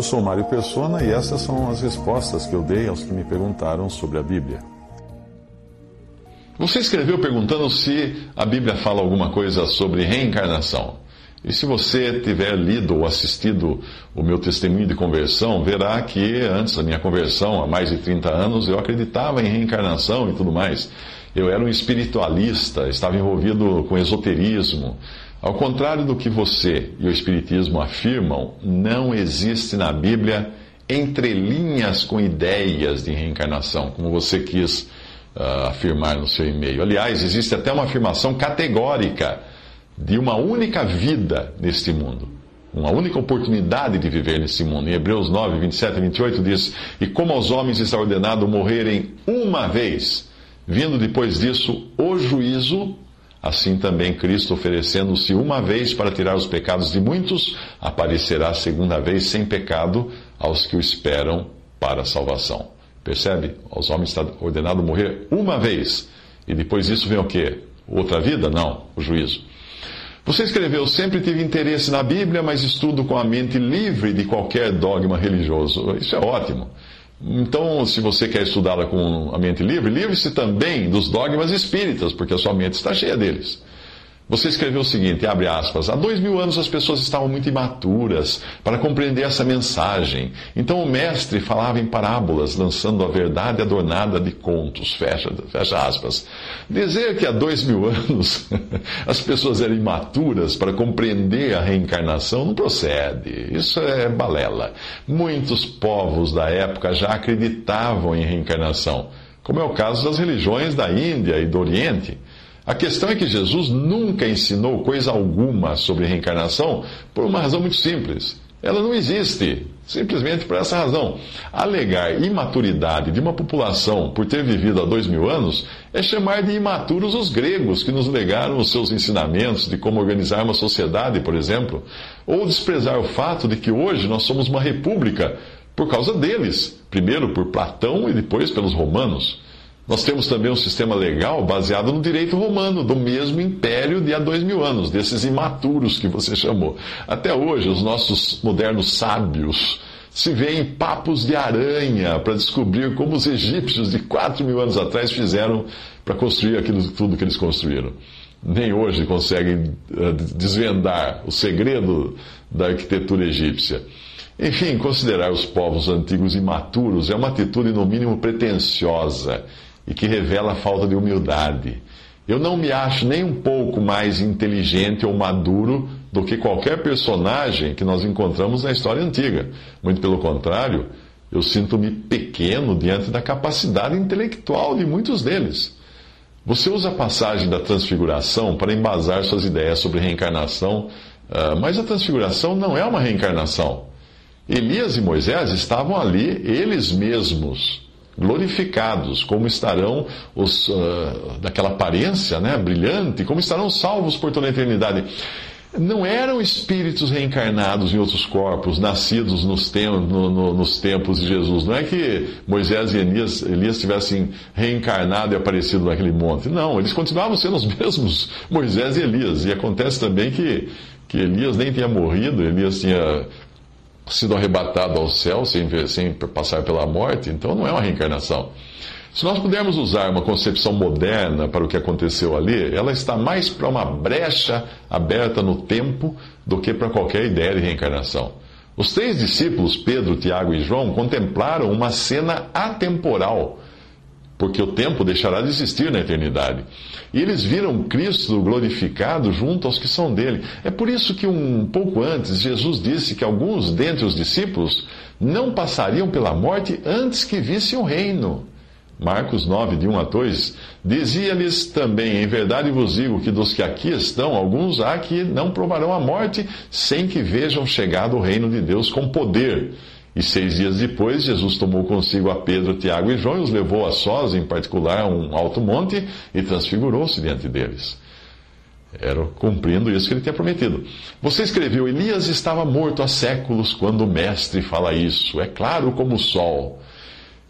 Eu sou Mário Persona e essas são as respostas que eu dei aos que me perguntaram sobre a Bíblia. Você escreveu perguntando se a Bíblia fala alguma coisa sobre reencarnação. E se você tiver lido ou assistido o meu testemunho de conversão, verá que antes da minha conversão, há mais de 30 anos, eu acreditava em reencarnação e tudo mais. Eu era um espiritualista, estava envolvido com esoterismo. Ao contrário do que você e o espiritismo afirmam, não existe na Bíblia entrelinhas com ideias de reencarnação, como você quis uh, afirmar no seu e-mail. Aliás, existe até uma afirmação categórica de uma única vida neste mundo. Uma única oportunidade de viver nesse mundo. Em Hebreus 9, 27 e 28 diz: E como aos homens está ordenado morrerem uma vez, vindo depois disso o juízo, assim também Cristo, oferecendo-se uma vez para tirar os pecados de muitos, aparecerá segunda vez sem pecado aos que o esperam para a salvação. Percebe? Aos homens está ordenado morrer uma vez. E depois disso vem o quê? Outra vida? Não, o juízo. Você escreveu: Sempre tive interesse na Bíblia, mas estudo com a mente livre de qualquer dogma religioso. Isso é ótimo. Então, se você quer estudá-la com a mente livre, livre-se também dos dogmas espíritas, porque a sua mente está cheia deles. Você escreveu o seguinte, abre aspas, há dois mil anos as pessoas estavam muito imaturas para compreender essa mensagem. Então o mestre falava em parábolas, lançando a verdade adornada de contos, fecha, fecha aspas. Dizer que há dois mil anos as pessoas eram imaturas para compreender a reencarnação não procede. Isso é balela. Muitos povos da época já acreditavam em reencarnação, como é o caso das religiões da Índia e do Oriente. A questão é que Jesus nunca ensinou coisa alguma sobre reencarnação por uma razão muito simples. Ela não existe, simplesmente por essa razão. Alegar imaturidade de uma população por ter vivido há dois mil anos é chamar de imaturos os gregos que nos legaram os seus ensinamentos de como organizar uma sociedade, por exemplo, ou desprezar o fato de que hoje nós somos uma república por causa deles, primeiro por Platão e depois pelos romanos. Nós temos também um sistema legal baseado no direito romano, do mesmo império de há dois mil anos, desses imaturos que você chamou. Até hoje, os nossos modernos sábios se veem papos de aranha para descobrir como os egípcios de quatro mil anos atrás fizeram para construir aquilo tudo que eles construíram. Nem hoje conseguem eh, desvendar o segredo da arquitetura egípcia. Enfim, considerar os povos antigos imaturos é uma atitude, no mínimo, pretensiosa e que revela a falta de humildade. Eu não me acho nem um pouco mais inteligente ou maduro do que qualquer personagem que nós encontramos na história antiga. Muito pelo contrário, eu sinto-me pequeno diante da capacidade intelectual de muitos deles. Você usa a passagem da transfiguração para embasar suas ideias sobre reencarnação, ah, mas a transfiguração não é uma reencarnação. Elias e Moisés estavam ali, eles mesmos, glorificados, como estarão os uh, daquela aparência né, brilhante, como estarão salvos por toda a eternidade. Não eram espíritos reencarnados em outros corpos, nascidos nos, tem, no, no, nos tempos de Jesus. Não é que Moisés e Elias, Elias tivessem reencarnado e aparecido naquele monte. Não, eles continuavam sendo os mesmos Moisés e Elias. E acontece também que, que Elias nem tinha morrido, Elias tinha sido arrebatado ao céu sem, sem passar pela morte, então não é uma reencarnação. Se nós pudermos usar uma concepção moderna para o que aconteceu ali, ela está mais para uma brecha aberta no tempo do que para qualquer ideia de reencarnação. Os três discípulos, Pedro, Tiago e João, contemplaram uma cena atemporal porque o tempo deixará de existir na eternidade. E eles viram Cristo glorificado junto aos que são dele. É por isso que um pouco antes Jesus disse que alguns dentre os discípulos não passariam pela morte antes que vissem o reino. Marcos 9, de 1 a 2, dizia-lhes também: Em verdade vos digo que dos que aqui estão, alguns há que não provarão a morte sem que vejam chegado o reino de Deus com poder. E seis dias depois, Jesus tomou consigo a Pedro, Tiago e João e os levou a sós, em particular, a um alto monte, e transfigurou-se diante deles. Era cumprindo isso que ele tinha prometido. Você escreveu: Elias estava morto há séculos quando o Mestre fala isso. É claro como o sol.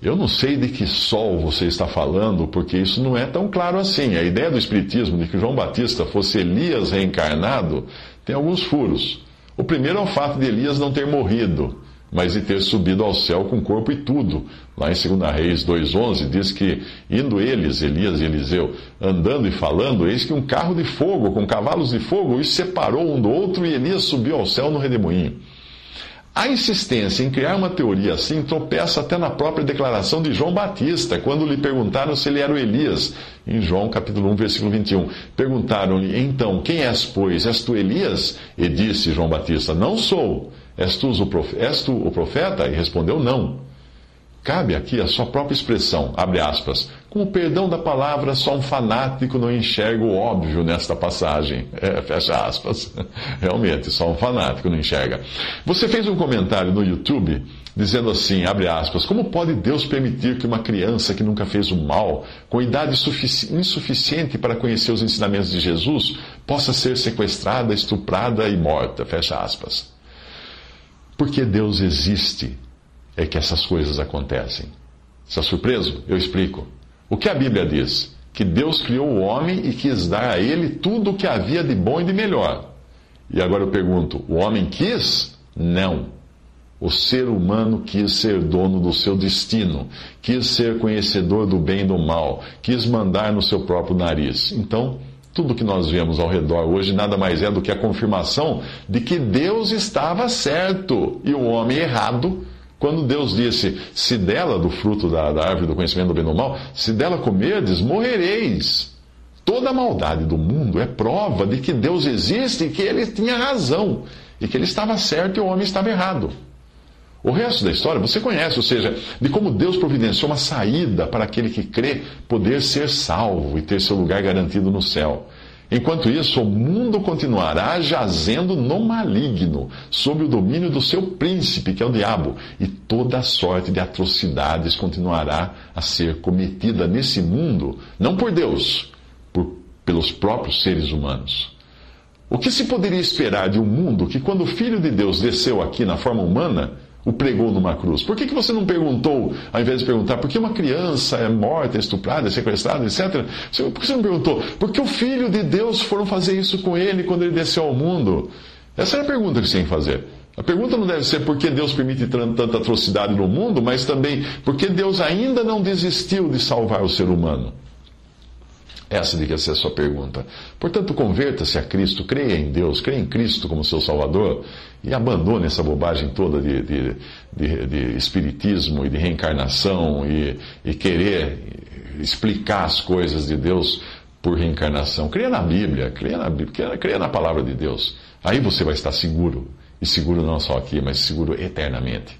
Eu não sei de que sol você está falando, porque isso não é tão claro assim. A ideia do Espiritismo de que João Batista fosse Elias reencarnado tem alguns furos. O primeiro é o fato de Elias não ter morrido mas de ter subido ao céu com corpo e tudo. Lá em 2 Reis 2,11 diz que, indo eles, Elias e Eliseu, andando e falando, eis que um carro de fogo, com cavalos de fogo, os separou um do outro e Elias subiu ao céu no redemoinho. A insistência em criar uma teoria assim tropeça até na própria declaração de João Batista, quando lhe perguntaram se ele era o Elias, em João capítulo 1, versículo 21. Perguntaram-lhe, então, quem és, pois? És tu Elias? E disse João Batista, não sou. És tu, és tu o profeta? E respondeu, não. Cabe aqui a sua própria expressão, abre aspas. Com o perdão da palavra, só um fanático não enxerga o óbvio nesta passagem. É, fecha aspas. Realmente, só um fanático não enxerga. Você fez um comentário no YouTube dizendo assim, abre aspas, como pode Deus permitir que uma criança que nunca fez o mal, com idade insuficiente para conhecer os ensinamentos de Jesus, possa ser sequestrada, estuprada e morta? Fecha aspas. Porque Deus existe, é que essas coisas acontecem. Está surpreso? Eu explico. O que a Bíblia diz? Que Deus criou o homem e quis dar a ele tudo o que havia de bom e de melhor. E agora eu pergunto: o homem quis? Não. O ser humano quis ser dono do seu destino, quis ser conhecedor do bem e do mal, quis mandar no seu próprio nariz. Então, tudo que nós vemos ao redor hoje nada mais é do que a confirmação de que Deus estava certo e o homem errado. Quando Deus disse: Se dela, do fruto da, da árvore do conhecimento do bem e do mal, se dela comerdes, morrereis. Toda a maldade do mundo é prova de que Deus existe e que ele tinha razão, e que ele estava certo e o homem estava errado. O resto da história você conhece, ou seja, de como Deus providenciou uma saída para aquele que crê poder ser salvo e ter seu lugar garantido no céu. Enquanto isso, o mundo continuará jazendo no maligno, sob o domínio do seu príncipe, que é o diabo, e toda sorte de atrocidades continuará a ser cometida nesse mundo, não por Deus, por, pelos próprios seres humanos. O que se poderia esperar de um mundo que, quando o Filho de Deus desceu aqui na forma humana, o pregou numa cruz? Por que, que você não perguntou, ao invés de perguntar, por que uma criança é morta, é estuprada, é sequestrada, etc.? Por que você não perguntou, por que o Filho de Deus foram fazer isso com ele quando ele desceu ao mundo? Essa é a pergunta que você tem que fazer. A pergunta não deve ser por que Deus permite tanta atrocidade no mundo, mas também por que Deus ainda não desistiu de salvar o ser humano. Essa devia ser a sua pergunta. Portanto, converta-se a Cristo, creia em Deus, creia em Cristo como seu Salvador e abandone essa bobagem toda de, de, de, de espiritismo e de reencarnação e, e, querer explicar as coisas de Deus por reencarnação. Creia na Bíblia, creia na, Bíblia, creia na palavra de Deus. Aí você vai estar seguro. E seguro não só aqui, mas seguro eternamente.